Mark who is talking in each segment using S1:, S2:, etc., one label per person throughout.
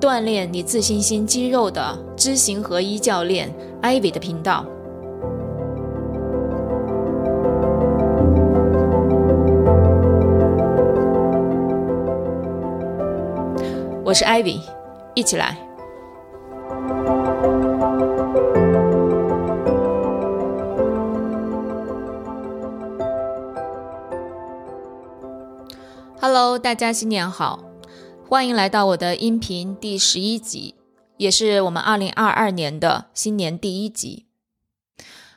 S1: 锻炼你自信心肌肉的知行合一教练 Ivy 的频道。我是 Ivy，一起来。Hello，大家新年好，欢迎来到我的音频第十一集，也是我们二零二二年的新年第一集。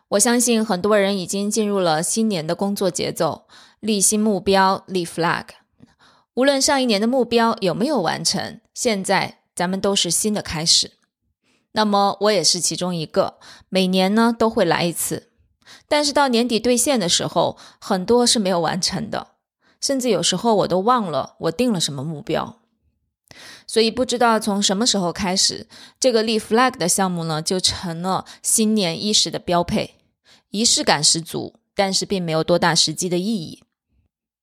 S1: 我相信很多人已经进入了新年的工作节奏，立新目标，立 flag。无论上一年的目标有没有完成，现在咱们都是新的开始。那么我也是其中一个，每年呢都会来一次，但是到年底兑现的时候，很多是没有完成的。甚至有时候我都忘了我定了什么目标，所以不知道从什么时候开始，这个立 flag 的项目呢就成了新年伊始的标配，仪式感十足，但是并没有多大实际的意义。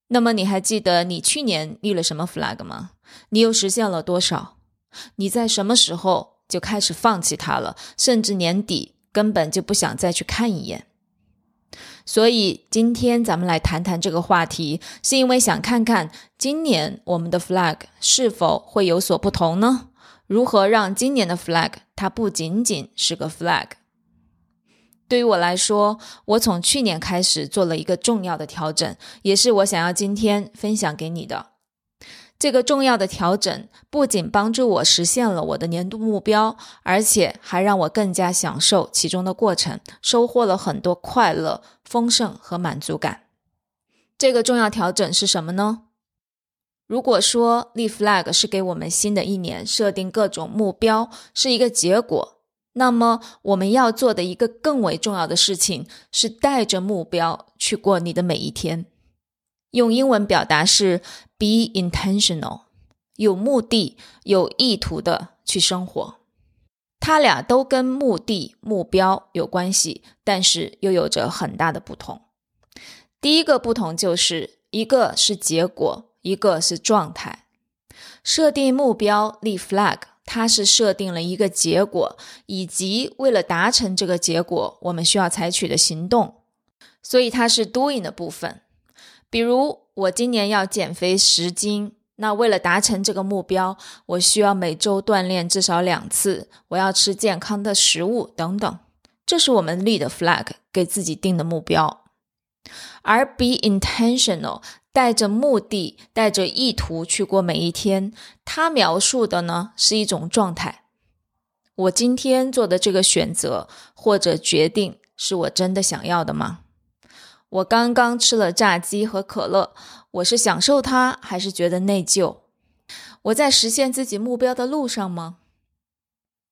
S1: 那么你还记得你去年立了什么 flag 吗？你又实现了多少？你在什么时候就开始放弃它了？甚至年底根本就不想再去看一眼？所以今天咱们来谈谈这个话题，是因为想看看今年我们的 flag 是否会有所不同呢？如何让今年的 flag 它不仅仅是个 flag？对于我来说，我从去年开始做了一个重要的调整，也是我想要今天分享给你的。这个重要的调整不仅帮助我实现了我的年度目标，而且还让我更加享受其中的过程，收获了很多快乐、丰盛和满足感。这个重要调整是什么呢？如果说立 flag 是给我们新的一年设定各种目标，是一个结果，那么我们要做的一个更为重要的事情是带着目标去过你的每一天。用英文表达是 be intentional，有目的、有意图的去生活。它俩都跟目的、目标有关系，但是又有着很大的不同。第一个不同就是一个是结果，一个是状态。设定目标立 flag，它是设定了一个结果，以及为了达成这个结果，我们需要采取的行动，所以它是 doing 的部分。比如我今年要减肥十斤，那为了达成这个目标，我需要每周锻炼至少两次，我要吃健康的食物等等，这是我们立的 flag，给自己定的目标。而 be intentional，带着目的、带着意图去过每一天，它描述的呢是一种状态。我今天做的这个选择或者决定，是我真的想要的吗？我刚刚吃了炸鸡和可乐，我是享受它还是觉得内疚？我在实现自己目标的路上吗？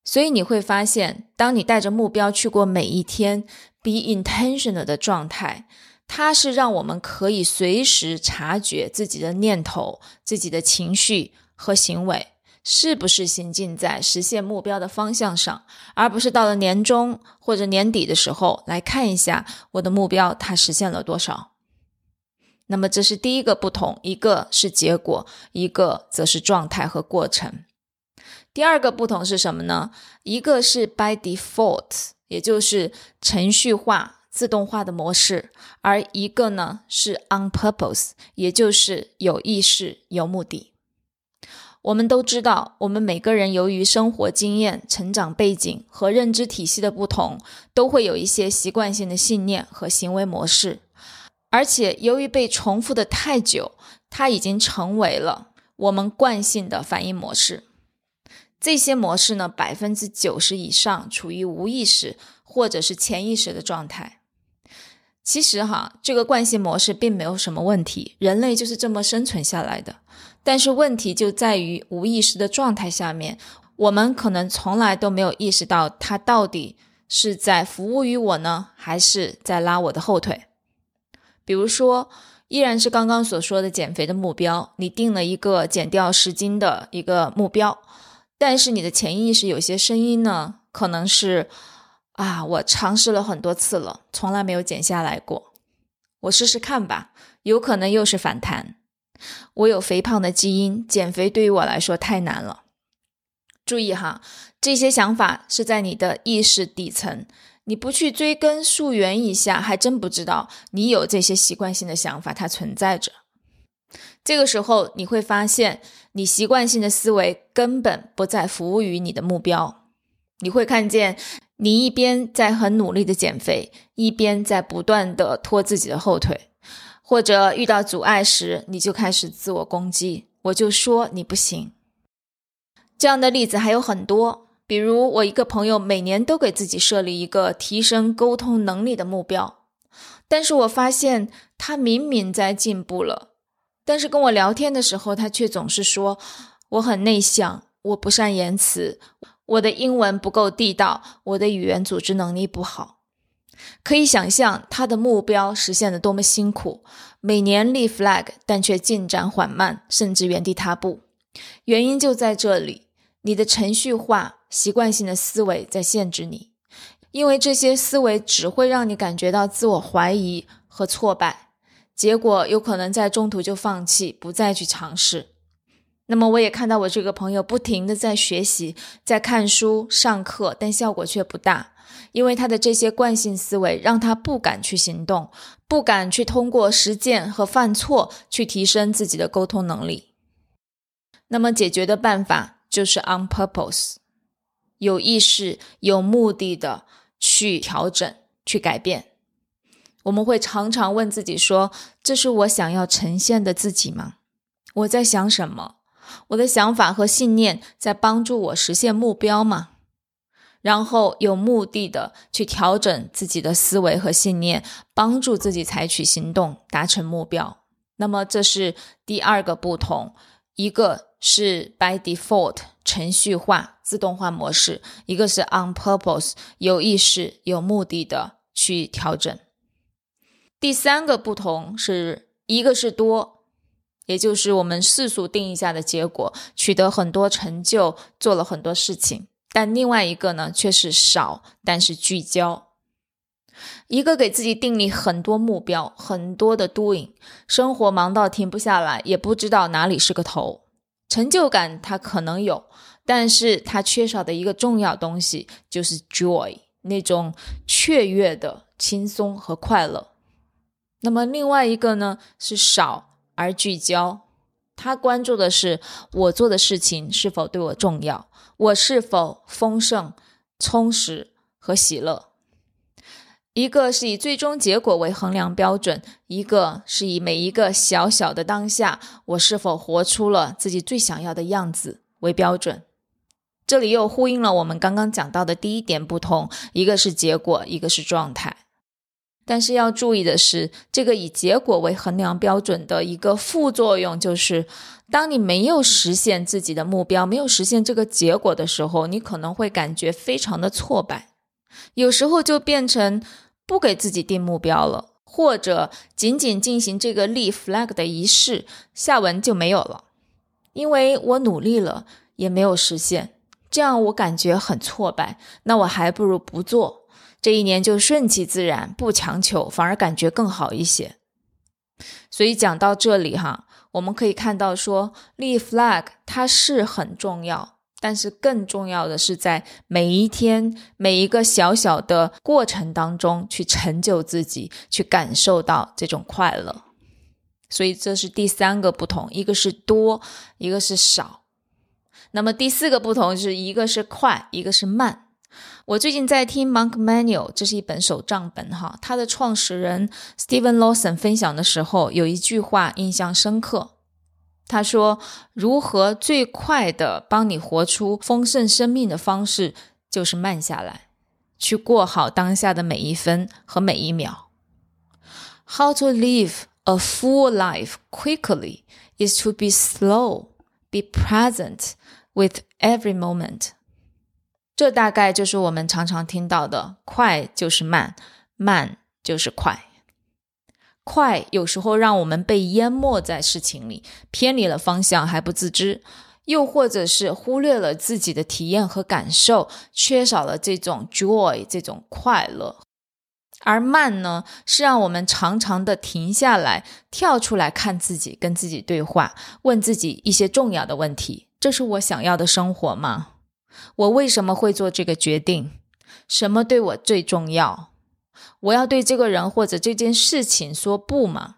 S1: 所以你会发现，当你带着目标去过每一天，be intentional 的状态，它是让我们可以随时察觉自己的念头、自己的情绪和行为。是不是行进在实现目标的方向上，而不是到了年终或者年底的时候来看一下我的目标它实现了多少？那么这是第一个不同，一个是结果，一个则是状态和过程。第二个不同是什么呢？一个是 by default，也就是程序化、自动化的模式，而一个呢是 on purpose，也就是有意识、有目的。我们都知道，我们每个人由于生活经验、成长背景和认知体系的不同，都会有一些习惯性的信念和行为模式，而且由于被重复的太久，它已经成为了我们惯性的反应模式。这些模式呢，百分之九十以上处于无意识或者是潜意识的状态。其实哈，这个惯性模式并没有什么问题，人类就是这么生存下来的。但是问题就在于无意识的状态下面，我们可能从来都没有意识到它到底是在服务于我呢，还是在拉我的后腿。比如说，依然是刚刚所说的减肥的目标，你定了一个减掉十斤的一个目标，但是你的潜意识有些声音呢，可能是啊，我尝试了很多次了，从来没有减下来过，我试试看吧，有可能又是反弹。我有肥胖的基因，减肥对于我来说太难了。注意哈，这些想法是在你的意识底层，你不去追根溯源一下，还真不知道你有这些习惯性的想法，它存在着。这个时候，你会发现你习惯性的思维根本不再服务于你的目标。你会看见，你一边在很努力的减肥，一边在不断的拖自己的后腿，或者遇到阻碍时，你就开始自我攻击，我就说你不行。这样的例子还有很多，比如我一个朋友每年都给自己设立一个提升沟通能力的目标，但是我发现他明明在进步了，但是跟我聊天的时候，他却总是说我很内向，我不善言辞，我的英文不够地道，我的语言组织能力不好。可以想象他的目标实现的多么辛苦，每年立 flag，但却进展缓慢，甚至原地踏步。原因就在这里。你的程序化、习惯性的思维在限制你，因为这些思维只会让你感觉到自我怀疑和挫败，结果有可能在中途就放弃，不再去尝试。那么，我也看到我这个朋友不停的在学习、在看书、上课，但效果却不大，因为他的这些惯性思维让他不敢去行动，不敢去通过实践和犯错去提升自己的沟通能力。那么，解决的办法。就是 on purpose，有意识、有目的的去调整、去改变。我们会常常问自己说：“这是我想要呈现的自己吗？我在想什么？我的想法和信念在帮助我实现目标吗？”然后有目的的去调整自己的思维和信念，帮助自己采取行动，达成目标。那么这是第二个不同，一个。是 by default 程序化自动化模式，一个是 on purpose 有意识有目的的去调整。第三个不同是一个是多，也就是我们世俗定义下的结果，取得很多成就，做了很多事情；但另外一个呢，却是少，但是聚焦。一个给自己定立很多目标，很多的 doing，生活忙到停不下来，也不知道哪里是个头。成就感他可能有，但是他缺少的一个重要东西就是 joy，那种雀跃的轻松和快乐。那么另外一个呢是少而聚焦，他关注的是我做的事情是否对我重要，我是否丰盛、充实和喜乐。一个是以最终结果为衡量标准，一个是以每一个小小的当下，我是否活出了自己最想要的样子为标准。这里又呼应了我们刚刚讲到的第一点不同，一个是结果，一个是状态。但是要注意的是，这个以结果为衡量标准的一个副作用，就是当你没有实现自己的目标，没有实现这个结果的时候，你可能会感觉非常的挫败，有时候就变成。不给自己定目标了，或者仅仅进行这个立 flag 的仪式，下文就没有了。因为我努力了，也没有实现，这样我感觉很挫败。那我还不如不做，这一年就顺其自然，不强求，反而感觉更好一些。所以讲到这里哈，我们可以看到说立 flag 它是很重要。但是更重要的是，在每一天每一个小小的过程当中，去成就自己，去感受到这种快乐。所以这是第三个不同，一个是多，一个是少。那么第四个不同是一个是快，一个是慢。我最近在听《Monk Manual》，这是一本手账本哈。它的创始人 Steven Lawson 分享的时候，有一句话印象深刻。他说：“如何最快的帮你活出丰盛生命的方式，就是慢下来，去过好当下的每一分和每一秒。How to live a full life quickly is to be slow, be present with every moment。 这大概就是我们常常听到的“快就是慢，慢就是快”。快有时候让我们被淹没在事情里，偏离了方向还不自知；又或者是忽略了自己的体验和感受，缺少了这种 joy 这种快乐。而慢呢，是让我们常常的停下来，跳出来看自己，跟自己对话，问自己一些重要的问题：这是我想要的生活吗？我为什么会做这个决定？什么对我最重要？我要对这个人或者这件事情说不吗？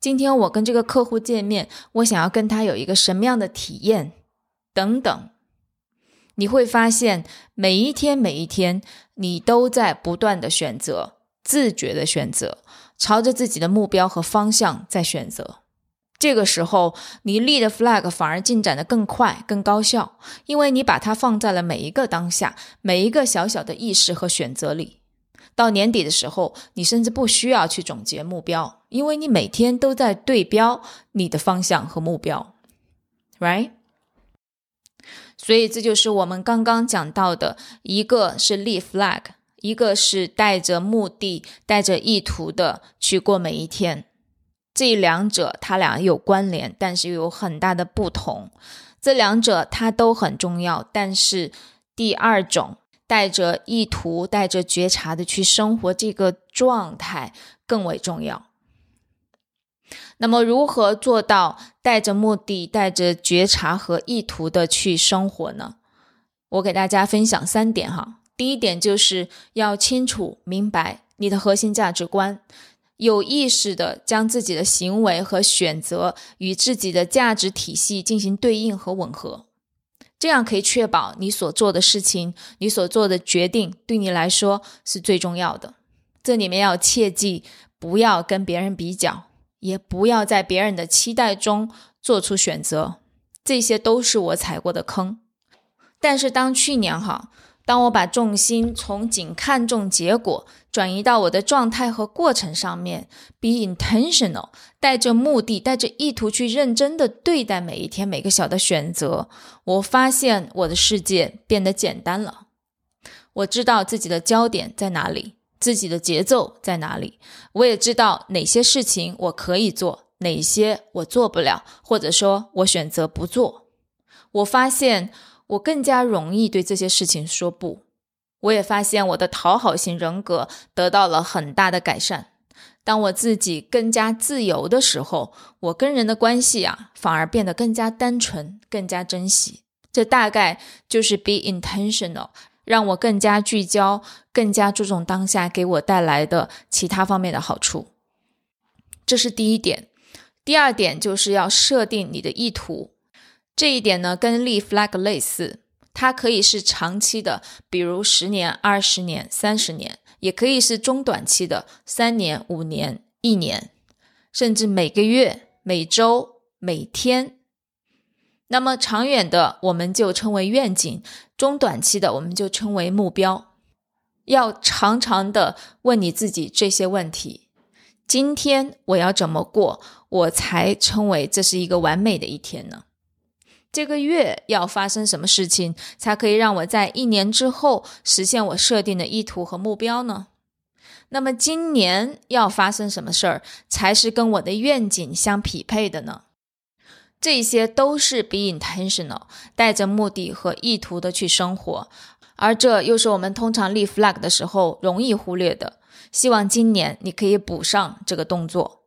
S1: 今天我跟这个客户见面，我想要跟他有一个什么样的体验？等等，你会发现每一天每一天，你都在不断的选择，自觉的选择，朝着自己的目标和方向在选择。这个时候，你立的 flag 反而进展的更快、更高效，因为你把它放在了每一个当下、每一个小小的意识和选择里。到年底的时候，你甚至不需要去总结目标，因为你每天都在对标你的方向和目标，right？所以这就是我们刚刚讲到的，一个是立 flag，一个是带着目的、带着意图的去过每一天。这两者它俩有关联，但是又有很大的不同。这两者它都很重要，但是第二种带着意图、带着觉察的去生活这个状态更为重要。那么，如何做到带着目的、带着觉察和意图的去生活呢？我给大家分享三点哈。第一点就是要清楚明白你的核心价值观。有意识的将自己的行为和选择与自己的价值体系进行对应和吻合，这样可以确保你所做的事情、你所做的决定对你来说是最重要的。这里面要切记，不要跟别人比较，也不要在别人的期待中做出选择，这些都是我踩过的坑。但是当去年哈。当我把重心从仅看重结果转移到我的状态和过程上面，be intentional，带着目的、带着意图去认真的对待每一天每个小的选择，我发现我的世界变得简单了。我知道自己的焦点在哪里，自己的节奏在哪里，我也知道哪些事情我可以做，哪些我做不了，或者说我选择不做。我发现。我更加容易对这些事情说不，我也发现我的讨好型人格得到了很大的改善。当我自己更加自由的时候，我跟人的关系啊，反而变得更加单纯、更加珍惜。这大概就是 be intentional，让我更加聚焦、更加注重当下给我带来的其他方面的好处。这是第一点。第二点就是要设定你的意图。这一点呢，跟立 flag 类似，它可以是长期的，比如十年、二十年、三十年，也可以是中短期的，三年、五年、一年，甚至每个月、每周、每天。那么长远的，我们就称为愿景；中短期的，我们就称为目标。要常常的问你自己这些问题：今天我要怎么过，我才称为这是一个完美的一天呢？这个月要发生什么事情，才可以让我在一年之后实现我设定的意图和目标呢？那么今年要发生什么事儿，才是跟我的愿景相匹配的呢？这些都是 be intentional，带着目的和意图的去生活，而这又是我们通常立 flag 的时候容易忽略的。希望今年你可以补上这个动作。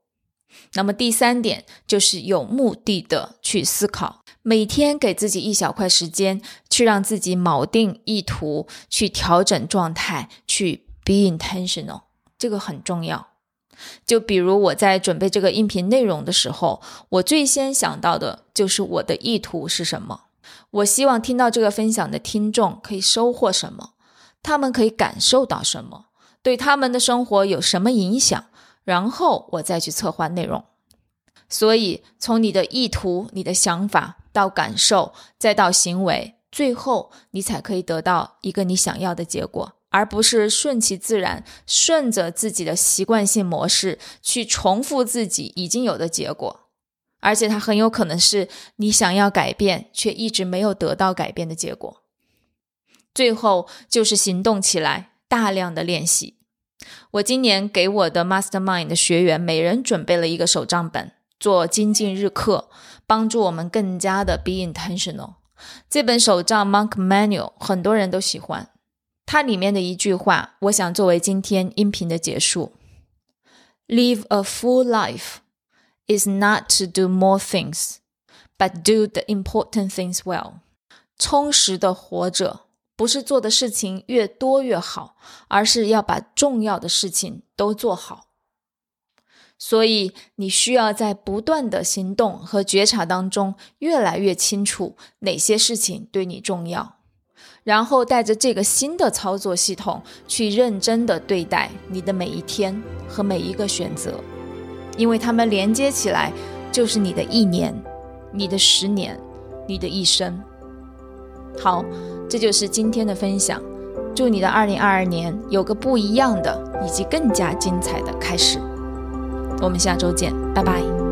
S1: 那么第三点就是有目的的去思考。每天给自己一小块时间，去让自己锚定意图，去调整状态，去 be intentional，这个很重要。就比如我在准备这个音频内容的时候，我最先想到的就是我的意图是什么。我希望听到这个分享的听众可以收获什么，他们可以感受到什么，对他们的生活有什么影响，然后我再去策划内容。所以，从你的意图、你的想法到感受，再到行为，最后你才可以得到一个你想要的结果，而不是顺其自然，顺着自己的习惯性模式去重复自己已经有的结果。而且它很有可能是你想要改变却一直没有得到改变的结果。最后就是行动起来，大量的练习。我今年给我的 Mastermind 的学员每人准备了一个手账本，做精进日课，帮助我们更加的 be intentional。这本手账 Monk Manual 很多人都喜欢，它里面的一句话，我想作为今天音频的结束：Live a full life is not to do more things, but do the important things well。充实的活着。不是做的事情越多越好，而是要把重要的事情都做好。 所以你需要在不断的行动和觉察当中，越来越清楚哪些事情对你重要，然后带着这个新的操作系统去认真的对待你的每一天和每一个选择，因为它们连接起来就是你的一年、你的十年、你的一生。好。这就是今天的分享，祝你的二零二二年有个不一样的以及更加精彩的开始。我们下周见，拜拜。